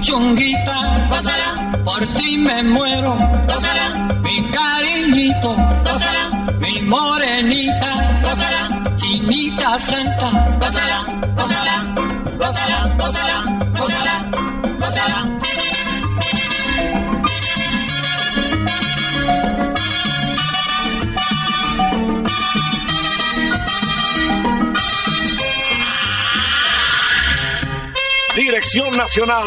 Mi puchunguita, gózala, por ti me muero, gózala, mi cariñito, gózala, mi morenita, gózala, chinita santa, gózala, gózala, gózala, gózala, gózala, gózala. Dirección Nacional,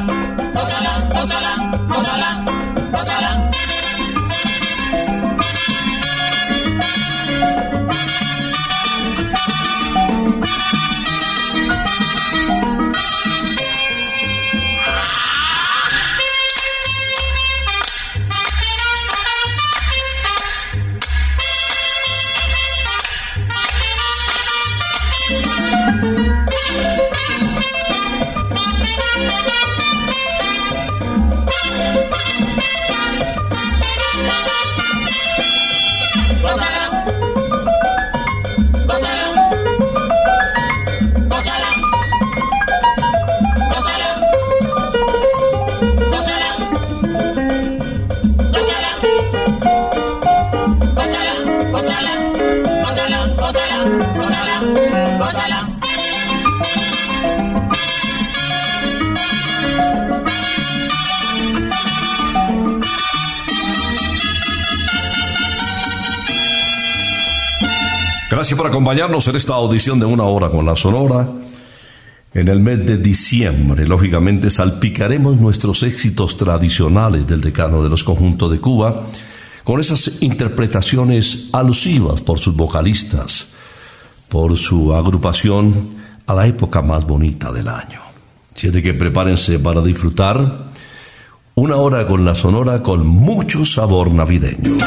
Gracias por acompañarnos en esta audición de una hora con la Sonora. En el mes de diciembre, lógicamente, salpicaremos nuestros éxitos tradicionales del decano de los conjuntos de Cuba con esas interpretaciones alusivas por sus vocalistas, por su agrupación a la época más bonita del año. De que prepárense para disfrutar una hora con la Sonora con mucho sabor navideño.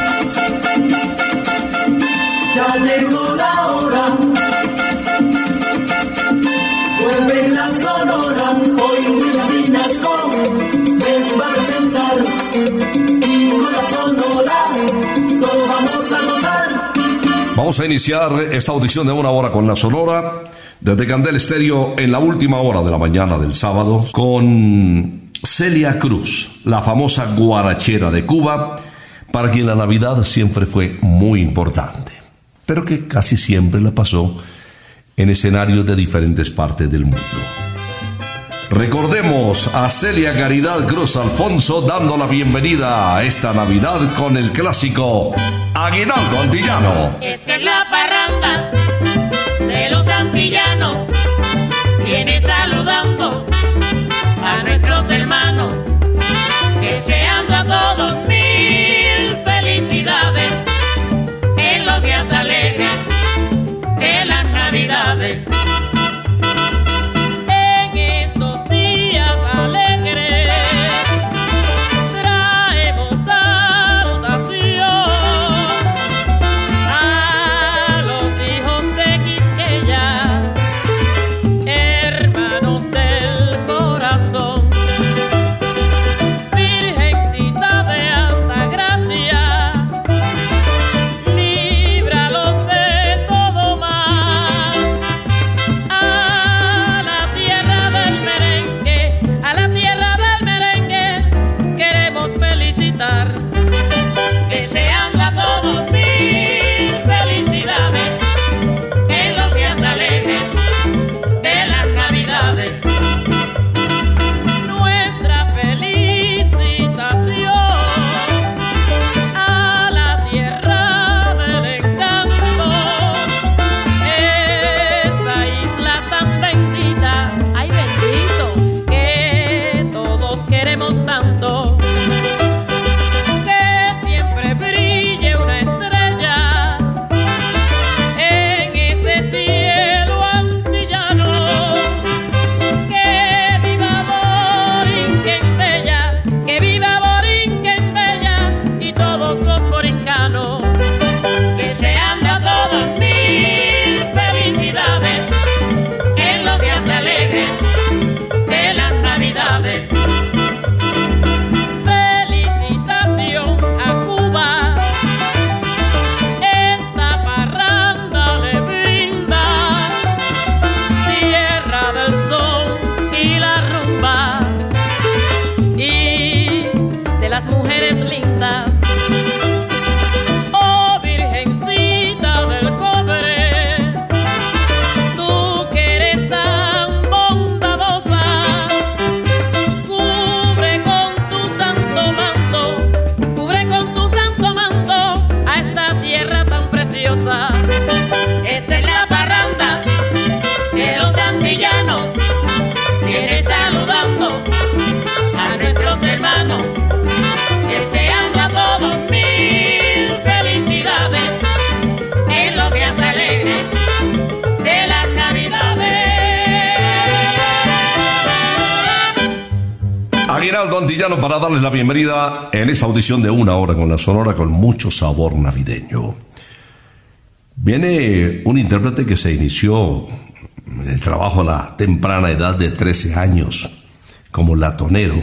Vamos a iniciar esta audición de una hora con la Sonora desde Candel Estéreo en la última hora de la mañana del sábado con Celia Cruz, la famosa guarachera de Cuba, para quien la Navidad siempre fue muy importante, pero que casi siempre la pasó en escenarios de diferentes partes del mundo. Recordemos a Celia Caridad Cruz Alfonso dando la bienvenida a esta Navidad con el clásico Aguinaldo Antillano. Esta es la parranda Para darles la bienvenida en esta audición de una hora con la Sonora con mucho sabor navideño. Viene un intérprete que se inició en el trabajo a la temprana edad de 13 años como latonero,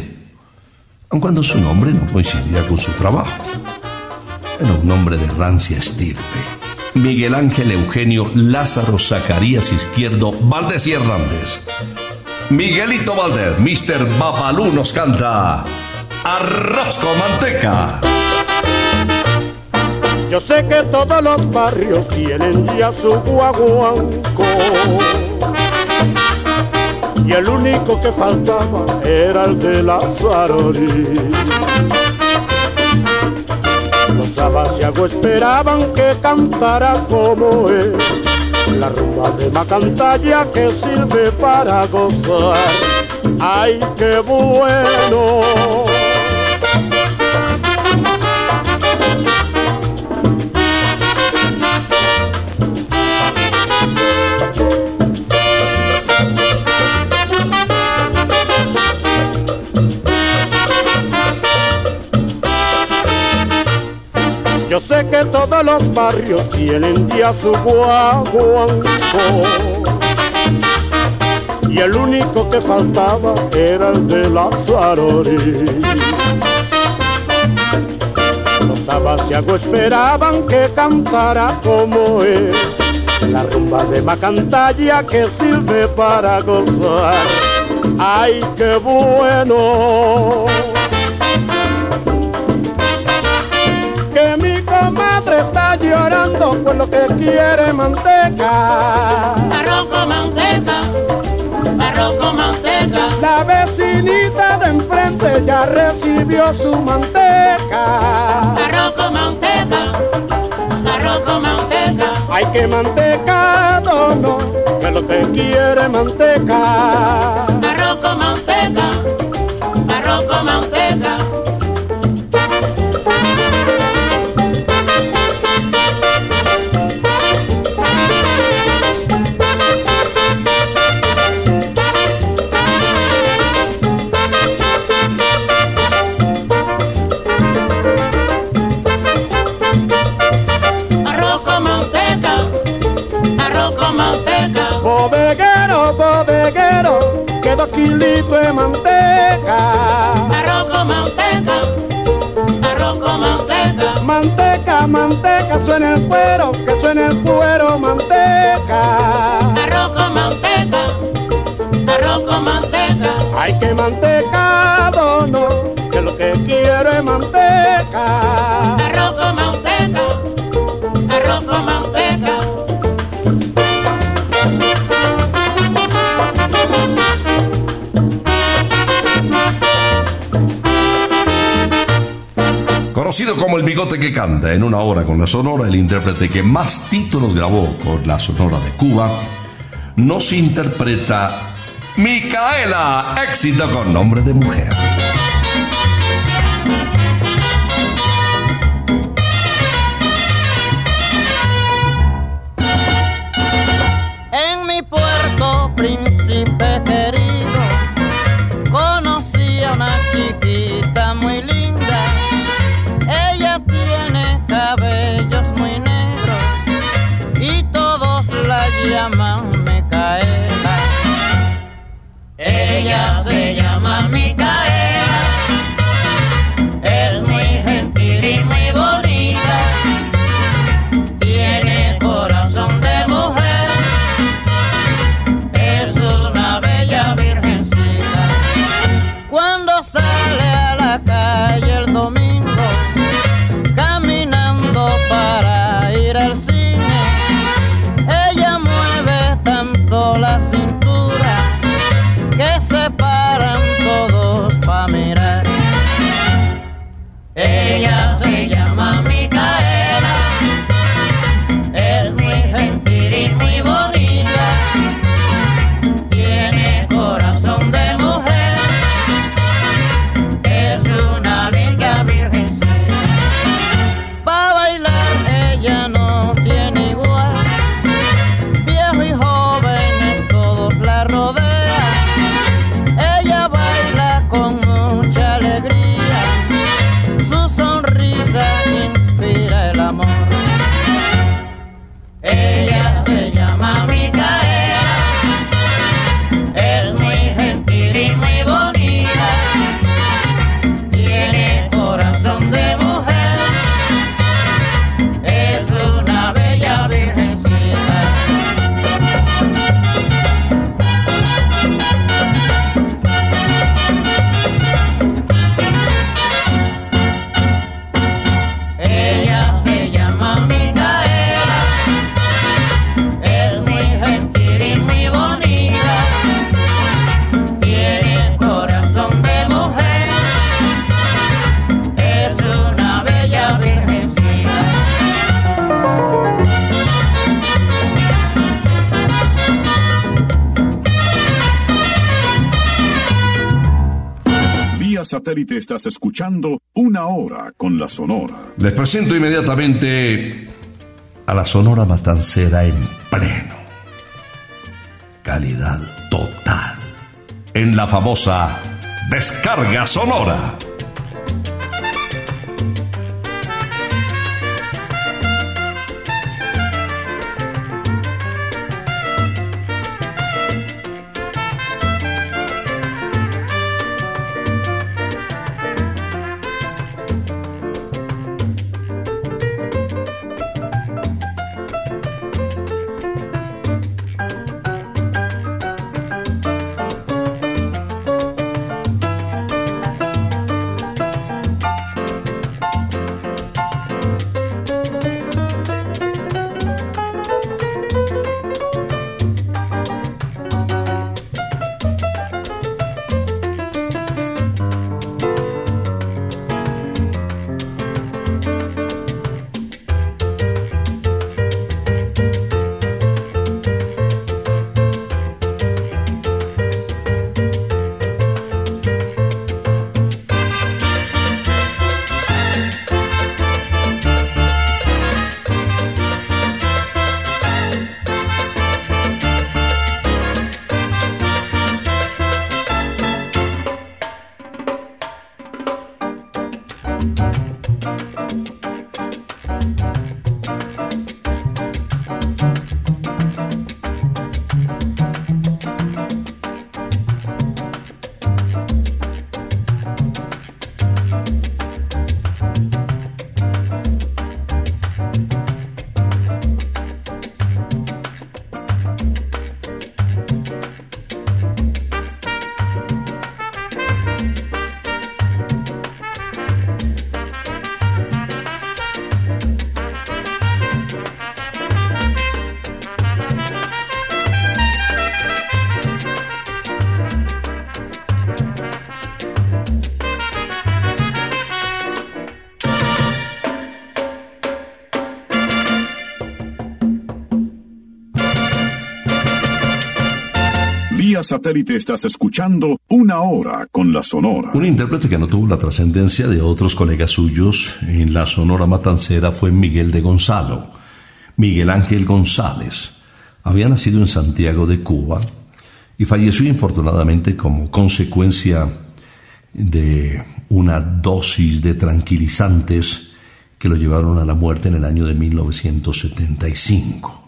aun cuando su nombre no coincidía con su trabajo. Era un hombre de rancia estirpe. Miguel Ángel Eugenio Lázaro Zacarías Izquierdo Valdés y Hernández. Miguelito Valdés, Mr. Babalú nos canta Arroz con manteca. Yo sé que todos los barrios tienen ya su guaguanco. Y el único que faltaba era el de la. Los abasiagos esperaban que cantara como él. La rumba de Macantalla que sirve para gozar. ¡Ay, qué bueno! Los barrios tienen ya su guaguanco. Y el único que faltaba era el de la Zarori Los abasiagos esperaban que cantara como él La rumba de Macantalla que sirve para gozar. ¡Ay, qué bueno! Llorando por lo que quiere manteca. Arroz con manteca, arroz con manteca, La vecinita de enfrente ya recibió su manteca. arroz con manteca, arroz con manteca, Hay que mantecado, no, que lo que quiere manteca. Que canta en una hora con la Sonora, el intérprete que más títulos grabó con la Sonora de Cuba, nos interpreta Micaela, éxito con nombre de mujer. Satélite estás escuchando Una Hora con la Sonora. Les presento inmediatamente a la Sonora Matancera en pleno. Calidad total. En la famosa Descarga Sonora. Satélite estás escuchando Una Hora con la Sonora. Un intérprete que no tuvo la trascendencia de otros colegas suyos en la Sonora Matancera fue Miguel de Gonzalo. Miguel Ángel González había nacido en Santiago de Cuba y falleció infortunadamente como consecuencia de una dosis de tranquilizantes que lo llevaron a la muerte en el año de 1975.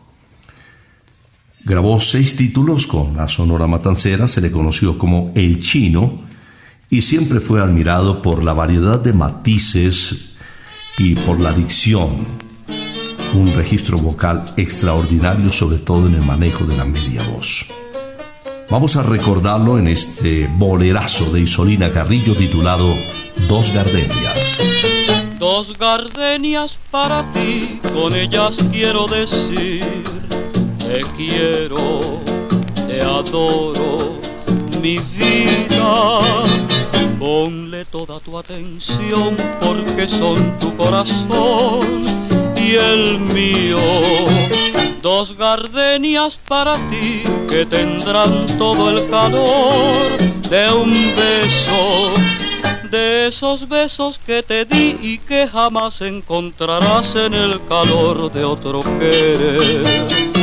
Grabó seis títulos con la Sonora Matancera, se le conoció como El Chino y siempre fue admirado por la variedad de matices y por la dicción. Un registro vocal extraordinario, sobre todo en el manejo de la media voz. Vamos a recordarlo en este bolerazo de Isolina Carrillo titulado Dos Gardenias. Dos gardenias para ti, con ellas quiero decir te quiero, te adoro, mi vida. Ponle toda tu atención porque son tu corazón y el mío. Dos gardenias para ti que tendrán todo el calor de un beso. De esos besos que te di y que jamás encontrarás en el calor de otro querer.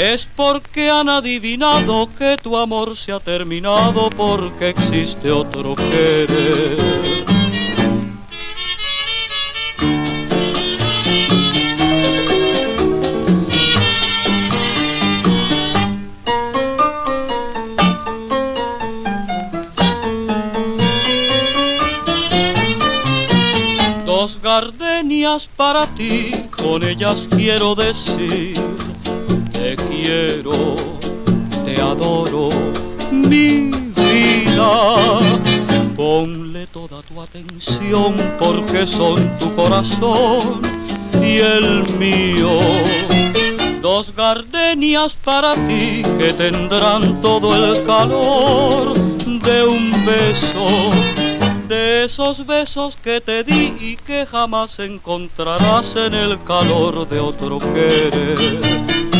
es porque han adivinado que tu amor se ha terminado porque existe otro querer. Dos gardenias para ti, con ellas quiero decir te quiero, te adoro, mi vida. Ponle toda tu atención porque son tu corazón y el mío. Dos gardenias para ti que tendrán todo el calor de un beso, de esos besos que te di y que jamás encontrarás en el calor de otro querer.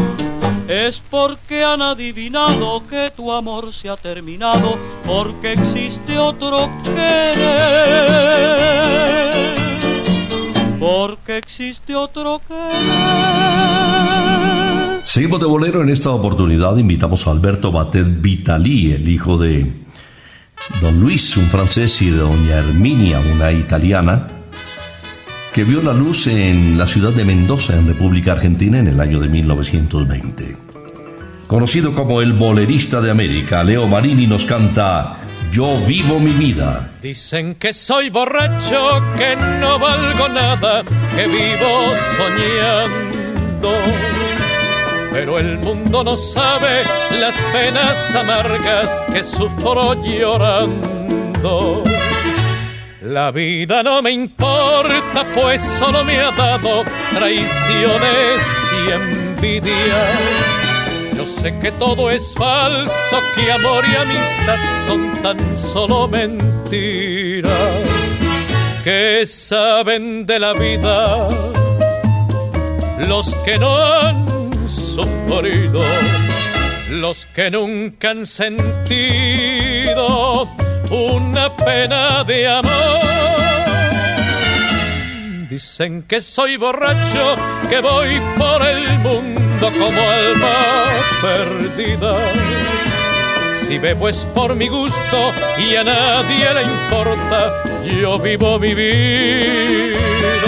es porque han adivinado que tu amor se ha terminado, porque existe otro querer, porque existe otro querer. Seguimos de bolero en esta oportunidad. Invitamos a Alberto Batet Vitali, el hijo de don Luis, un francés, y de doña Herminia, una italiana, que vio la luz en la ciudad de Mendoza, en República Argentina, en el año de 1920. Conocido como el bolerista de América, Leo Marini nos canta Yo vivo mi vida. Dicen que soy borracho, que no valgo nada, que vivo soñando. Pero el mundo no sabe las penas amargas que sufro llorando. La vida no me importa, pues solo me ha dado traiciones y envidias. Yo sé que todo es falso, que amor y amistad son tan solo mentiras. Que saben de la vida los que no han sufrido, los que nunca han sentido una pena de amor. Dicen que soy borracho, que voy por el mundo como alma perdida. Si bebo es por mi gusto y a nadie le importa, yo vivo mi vida.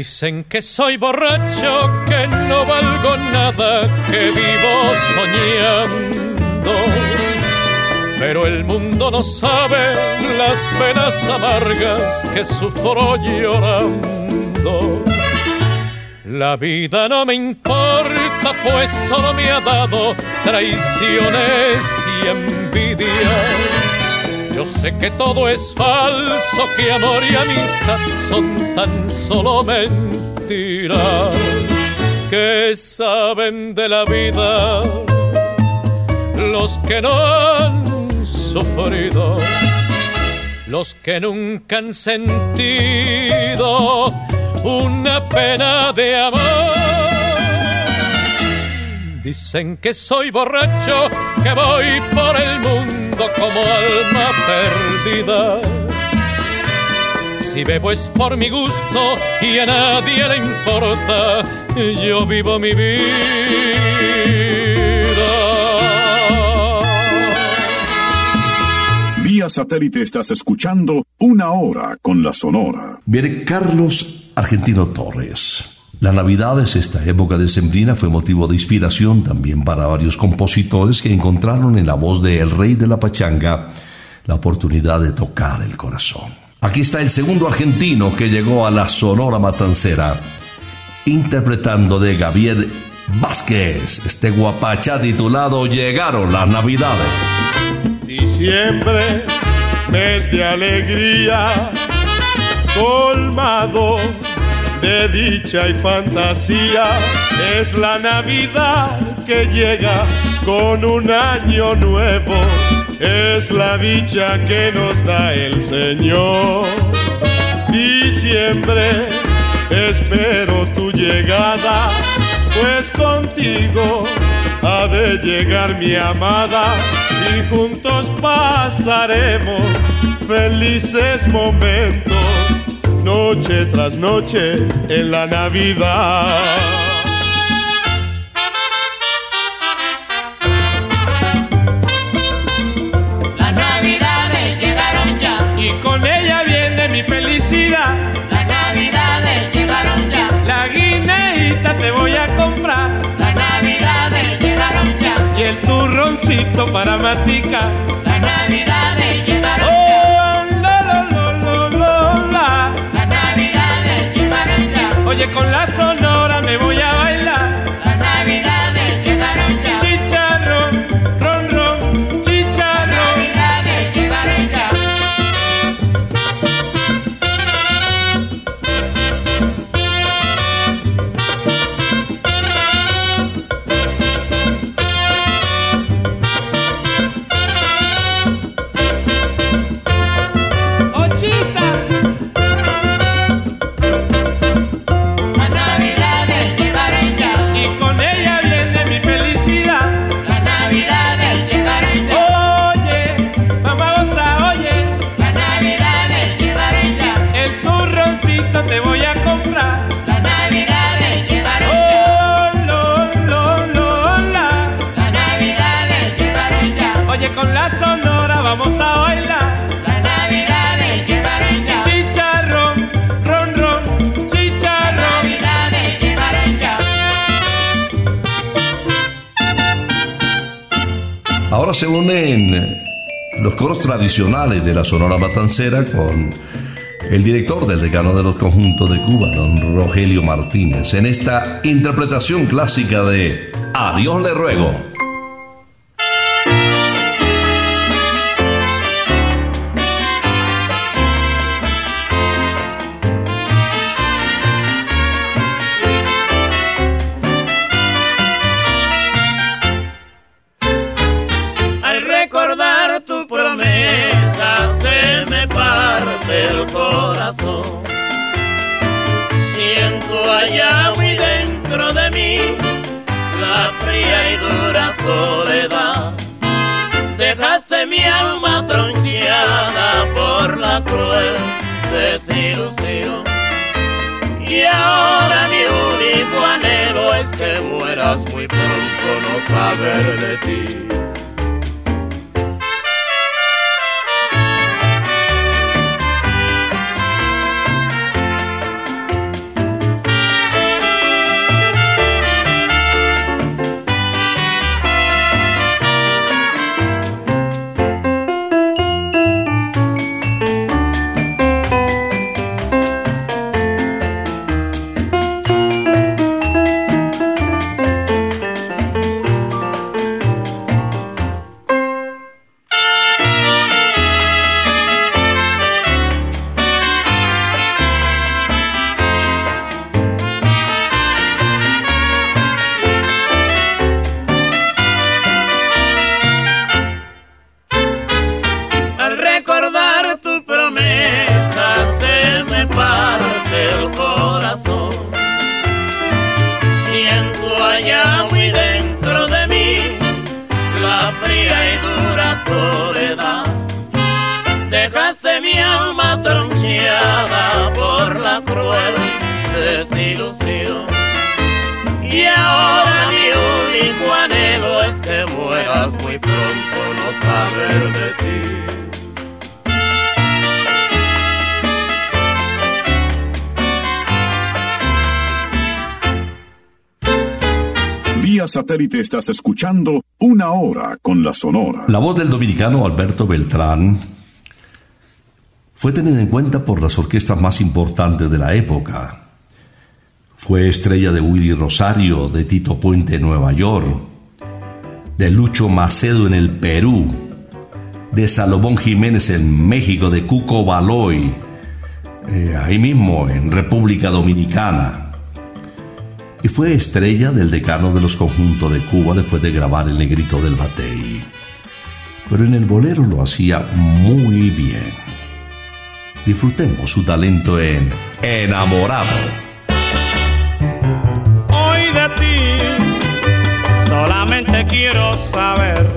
Dicen que soy borracho, que no valgo nada, que vivo soñando. Pero el mundo no sabe las penas amargas que sufro llorando. La vida no me importa, pues solo me ha dado traiciones y envidias. Yo sé que todo es falso, que amor y amistad son tan solo mentiras que saben de la vida los que no han sufrido, los que nunca han sentido una pena de amor. Dicen que soy borracho, que voy por el mundo como alma perdida. Si bebo es por mi gusto y a nadie le importa, yo vivo mi vida. Vía satélite estás escuchando Una Hora con la Sonora. Viene Carlos Argentino Torres. La Navidad es esta época decembrina fue motivo de inspiración también para varios compositores que encontraron en la voz de El Rey de la Pachanga la oportunidad de tocar el corazón. Aquí está el segundo argentino que llegó a la Sonora Matancera, interpretando de Gabriel Vázquez, este guapachá titulado Llegaron las Navidades. Diciembre, mes de alegría, colmado de dicha y fantasía. Es la Navidad que llega con un año nuevo. Es la dicha que nos da el Señor. Diciembre, espero tu llegada, pues contigo ha de llegar mi amada y juntos pasaremos felices momentos noche tras noche en la Navidad. Las Navidades llegaron ya y con ella viene mi felicidad. Las Navidades llegaron ya. La guineita te voy a comprar. Las Navidades llegaron ya. Y el turroncito para masticar Oye, con la sonora se unen los coros tradicionales de la Sonora Matancera con el director del decano de los conjuntos de Cuba, don Rogelio Martínez, en esta interpretación clásica de Adiós le ruego. Mi alma troncheada por la cruel desilusión. Y ahora mi único anhelo es que mueras muy pronto, no saber de ti. Desilusión. Y ahora mi único anhelo es que mueras muy pronto, no saber de ti. Vía satélite estás escuchando Una Hora con la Sonora. La voz del dominicano Alberto Beltrán fue tenida en cuenta por las orquestas más importantes de la época. Fue estrella de Willy Rosario, de Tito Puente en Nueva York, de Lucho Macedo en el Perú, de Salomón Jiménez en México, de Cuco Baloy, eh, ahí mismo en República Dominicana. Y fue estrella del decano de los conjuntos de Cuba después de grabar El Negrito del Batey. Pero en el bolero lo hacía muy bien. Disfrutemos su talento en Enamorado. Hoy de ti solamente quiero saber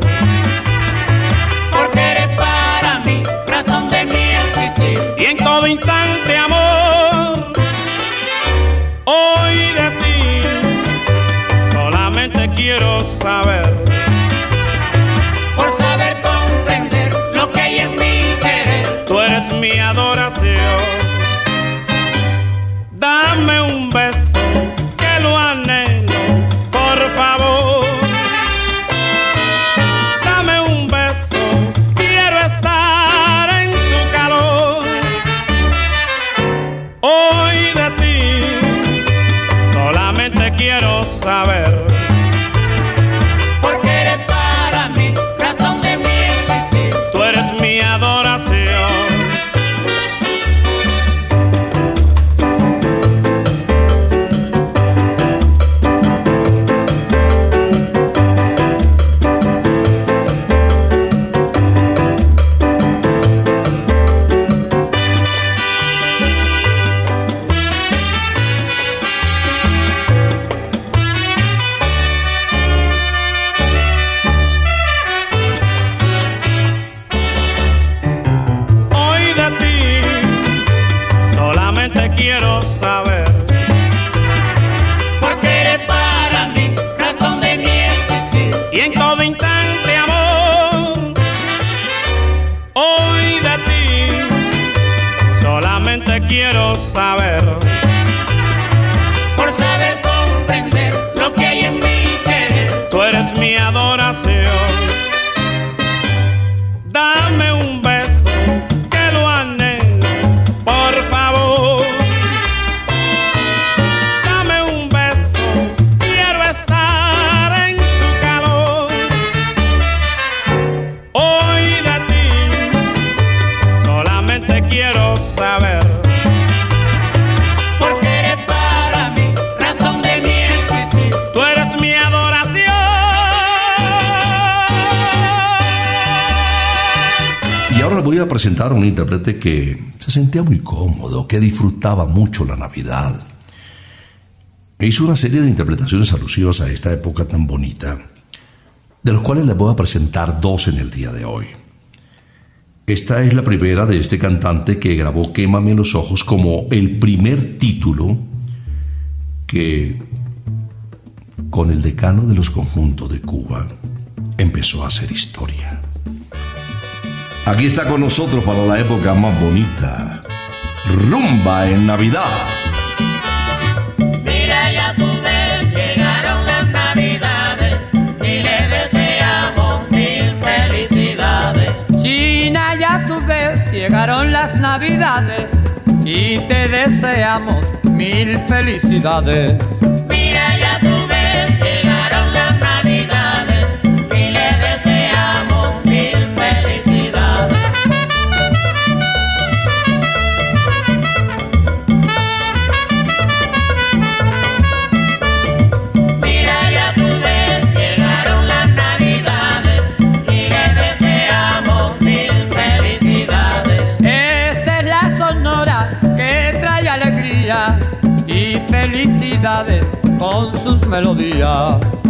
Porque eres para mí razón de mi existir. y en todo instante amor. Hoy de ti solamente quiero saber ahora les voy a presentar a un intérprete que se sentía muy cómodo, que disfrutaba mucho la Navidad. E hizo una serie de interpretaciones alusivas a esta época tan bonita, de los cuales les voy a presentar dos en el día de hoy. Esta es la primera de este cantante que grabó Quémame los ojos como el primer título que con el decano de los conjuntos de Cuba empezó a hacer historia. Aquí está con nosotros para la época más bonita. Rumba en Navidad. Mira, ya tú ves, llegaron las navidades y le deseamos mil felicidades. China, ya tú ves, llegaron las navidades y te deseamos mil felicidades. Con sus melodías.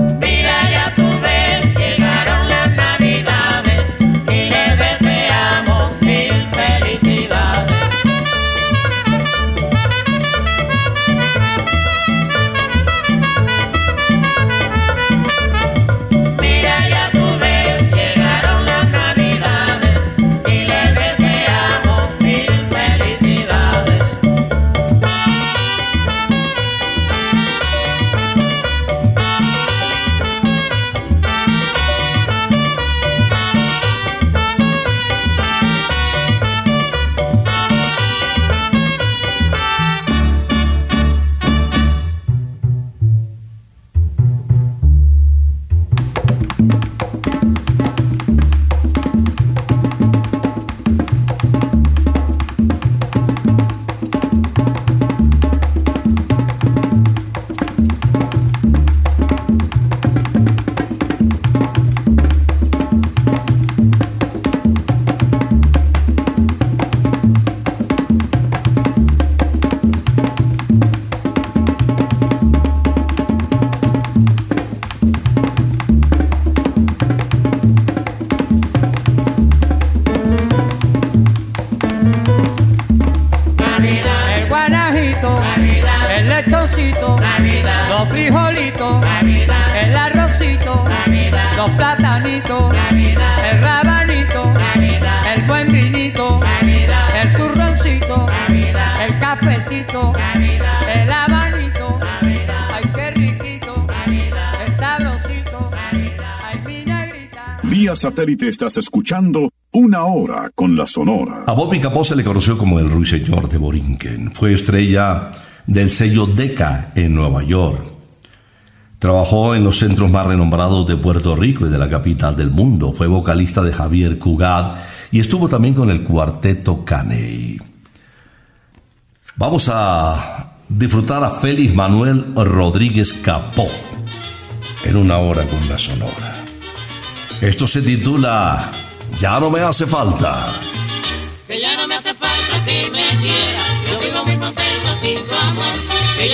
Lechoncito, Navidad, los frijolitos, Navidad, el arrocito, Navidad, los platanitos, Navidad, el rabanito, Navidad, el buen vinito, Navidad, el turroncito, Navidad, el cafecito, Navidad, el abanito, Navidad, ay qué riquito, Navidad, el sabrosito, Navidad. ay mi negrita. Vía satélite estás escuchando Una Hora con la Sonora. A Bobby Capó se le conoció como el ruiseñor de Borinquen. Fue estrella del sello Decca en Nueva York. Trabajó en los centros más renombrados de Puerto Rico y de la capital del mundo. Fue vocalista de Javier Cugat y estuvo también con el cuarteto Caney. Vamos a disfrutar a Félix Manuel Rodríguez Capó en una hora con la sonora. Esto se titula Ya no me hace falta. Que ya no me hace falta me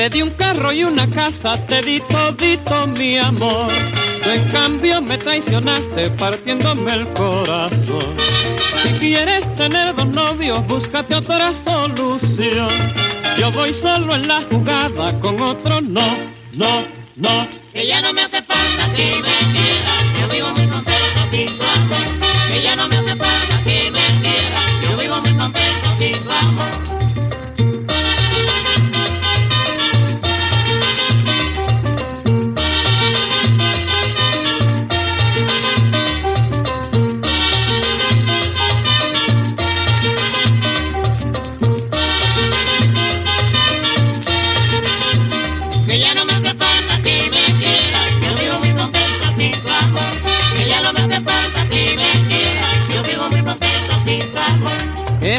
Te di un carro y una casa, te di todito mi amor. En cambio me traicionaste partiéndome el corazón. Si quieres tener dos novios, búscate otra solución. Yo voy solo en la jugada, con otro no, no, no. Que ya no me hace falta que me quiera, yo vivo muy contento sin tu amor. Que ya no me hace falta que me quiera, yo vivo muy contento sin tu amor.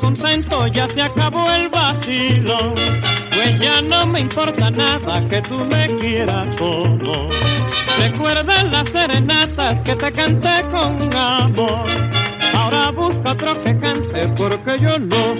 contento, ya se acabó el vacilo. Pues ya no me importa nada que tú me quieras o no. Recuerda las serenatas que te canté con amor. Ahora busca otro que cante porque yo no.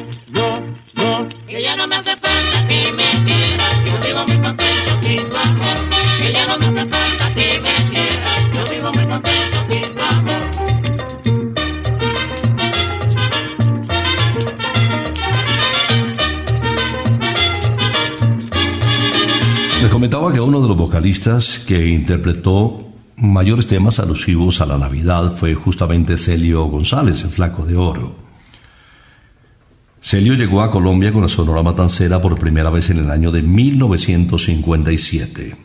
Vocalistas que interpretó mayores temas alusivos a la Navidad fue justamente Celio González, el Flaco de Oro. Celio llegó a Colombia con la Sonora Matancera por primera vez en el año de 1957.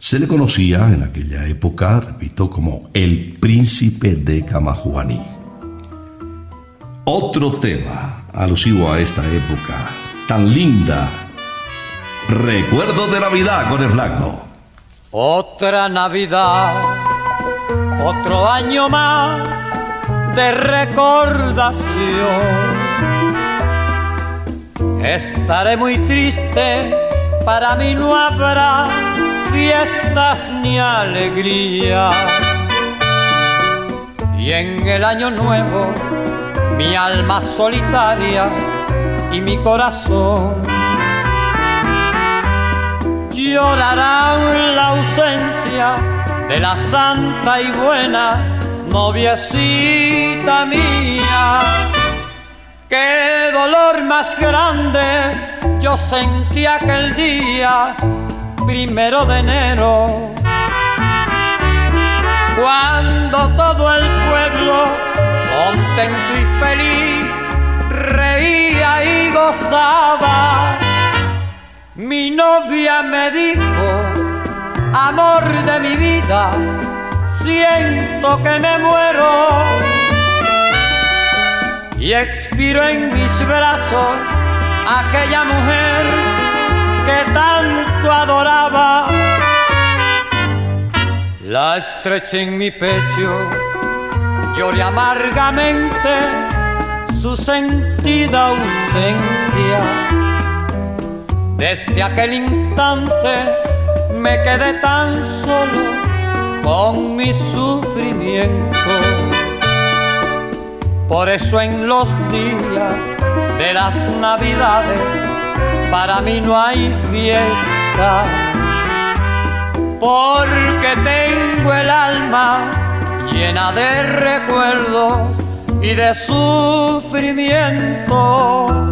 Se le conocía en aquella época, repito, como el príncipe de Camajuaní. Otro tema alusivo a esta época tan linda. Recuerdos de Navidad con el flaco. Otra Navidad, otro año más de recordación. Estaré muy triste, para mí no habrá fiestas ni alegría. Y en el año nuevo, mi alma solitaria y mi corazón llorarán la ausencia de la santa y buena noviecita mía. Qué dolor más grande yo sentí aquel día, primero de enero, cuando todo el pueblo, contento y feliz, reía y gozaba. Mi novia me dijo, amor de mi vida, siento que me muero. Y expiro en mis brazos aquella mujer que tanto adoraba. La estreché en mi pecho, lloré amargamente su sentida ausencia Desde aquel instante me quedé tan solo con mi sufrimiento. Por eso en los días de las navidades para mí no hay fiesta. Porque tengo el alma llena de recuerdos y de sufrimiento.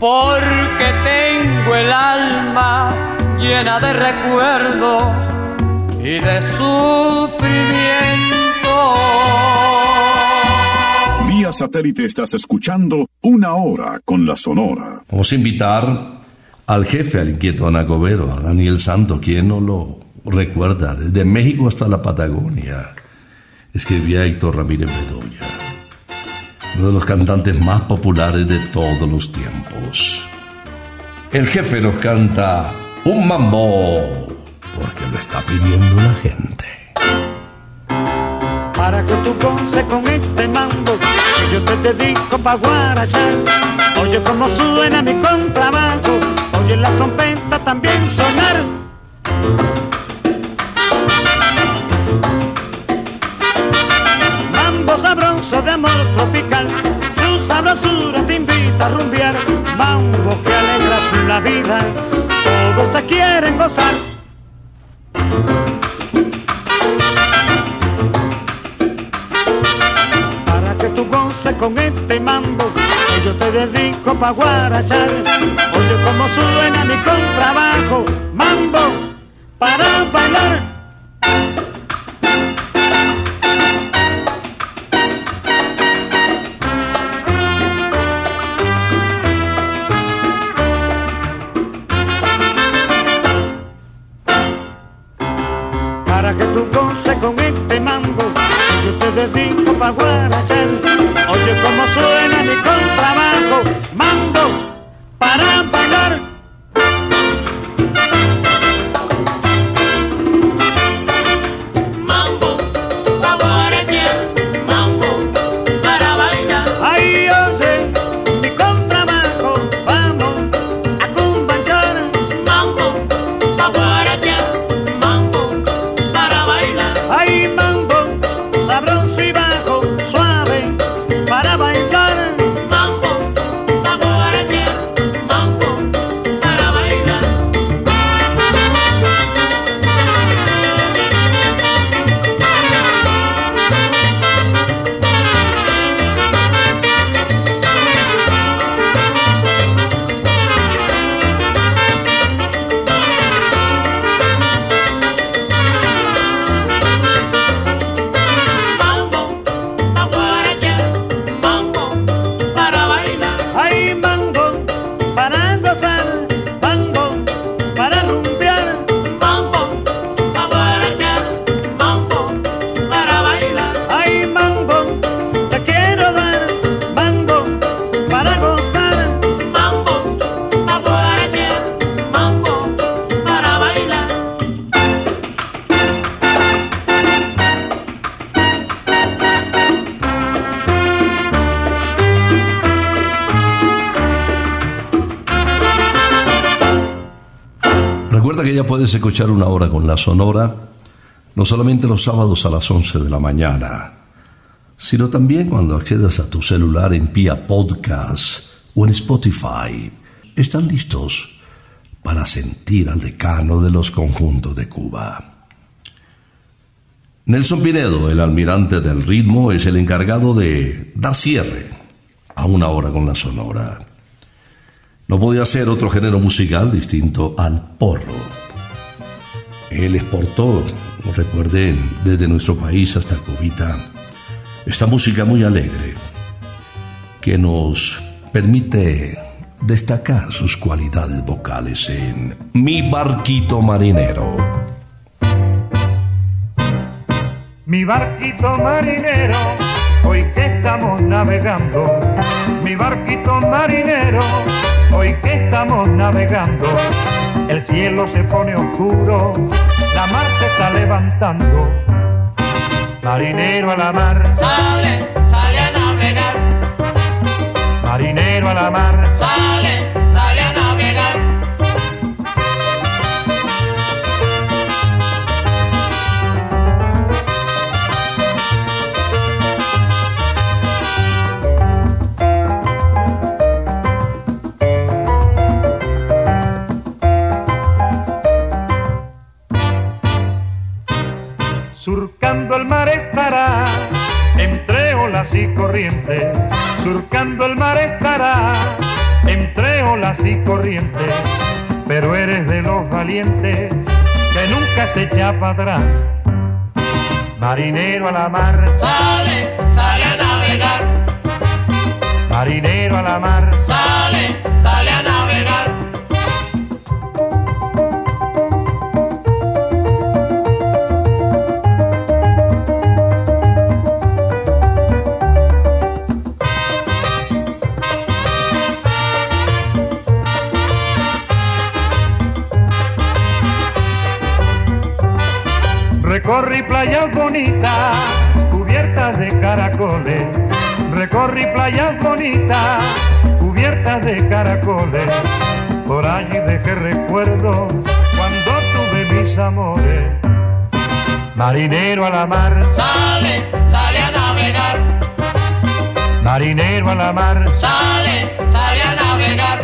porque tengo el alma llena de recuerdos y de sufrimiento. Vía satélite estás escuchando una hora con la Sonora. Vamos a invitar al jefe, al inquieto Anacobero, a Daniel Santo, quien no lo recuerda, desde México hasta la Patagonia. Escribía Héctor Ramírez Bedoya uno de los cantantes más populares de todos los tiempos. El jefe nos canta un mambo porque lo está pidiendo la gente. Para que tú goces con este mambo yo te dedico pa' guarachar. Oye cómo suena mi contrabajo, oye la trompeta también sonar. De amor tropical. Su sabrosura te invita a rumbear. Mambo que alegra la vida. Todos te quieren gozar. Para que tú goces con este mambo, que yo te dedico pa' guarachar. Oye como suena mi contrabajo. Mambo para puedes escuchar una hora con la Sonora, no solamente los sábados a las 11 de la mañana, sino también cuando accedas a tu celular en Pia Podcast o en Spotify. Están listos para sentir al decano de los conjuntos de Cuba. Nelson Pinedo, el almirante del ritmo, es el encargado de dar cierre a una hora con la Sonora. No podía ser otro género musical distinto al porro. Él exportó, recuerden, desde nuestro país hasta Cubita, esta música muy alegre que nos permite destacar sus cualidades vocales en Mi barquito marinero. Mi barquito marinero, hoy que estamos navegando, mi barquito marinero, hoy que estamos navegando, el cielo se pone oscuro, la mar se está levantando, marinero a la mar, Sale, sale a navegar. marinero a la mar, Sale, sale echa para atrás. Marinero a la mar, Sale, sale a navegar. marinero a la mar, Sale, sale caracoles. Recorrí playas bonitas, cubiertas de caracoles. Por allí dejé recuerdo cuando tuve mis amores. Marinero a la mar, Sale, sale a navegar. marinero a la mar, Sale, sale a navegar.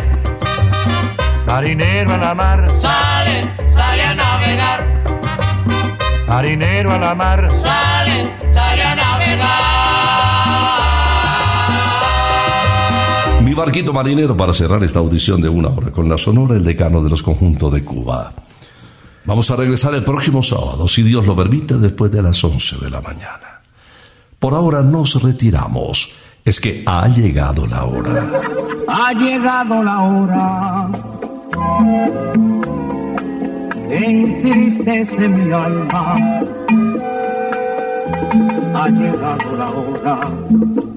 marinero a la mar, Sale, sale a navegar. marinero a la mar. Sale, sale barquito marinero para cerrar esta audición de una hora con la Sonora, el decano de los conjuntos de Cuba. Vamos a regresar el próximo sábado, si Dios lo permite, después de las 11 de la mañana. Por ahora nos retiramos. Es que ha llegado la hora. Ha llegado la hora entristece mi alma. Ha llegado la hora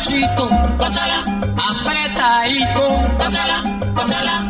despacito, pásala, apretadito, pásala, pásala.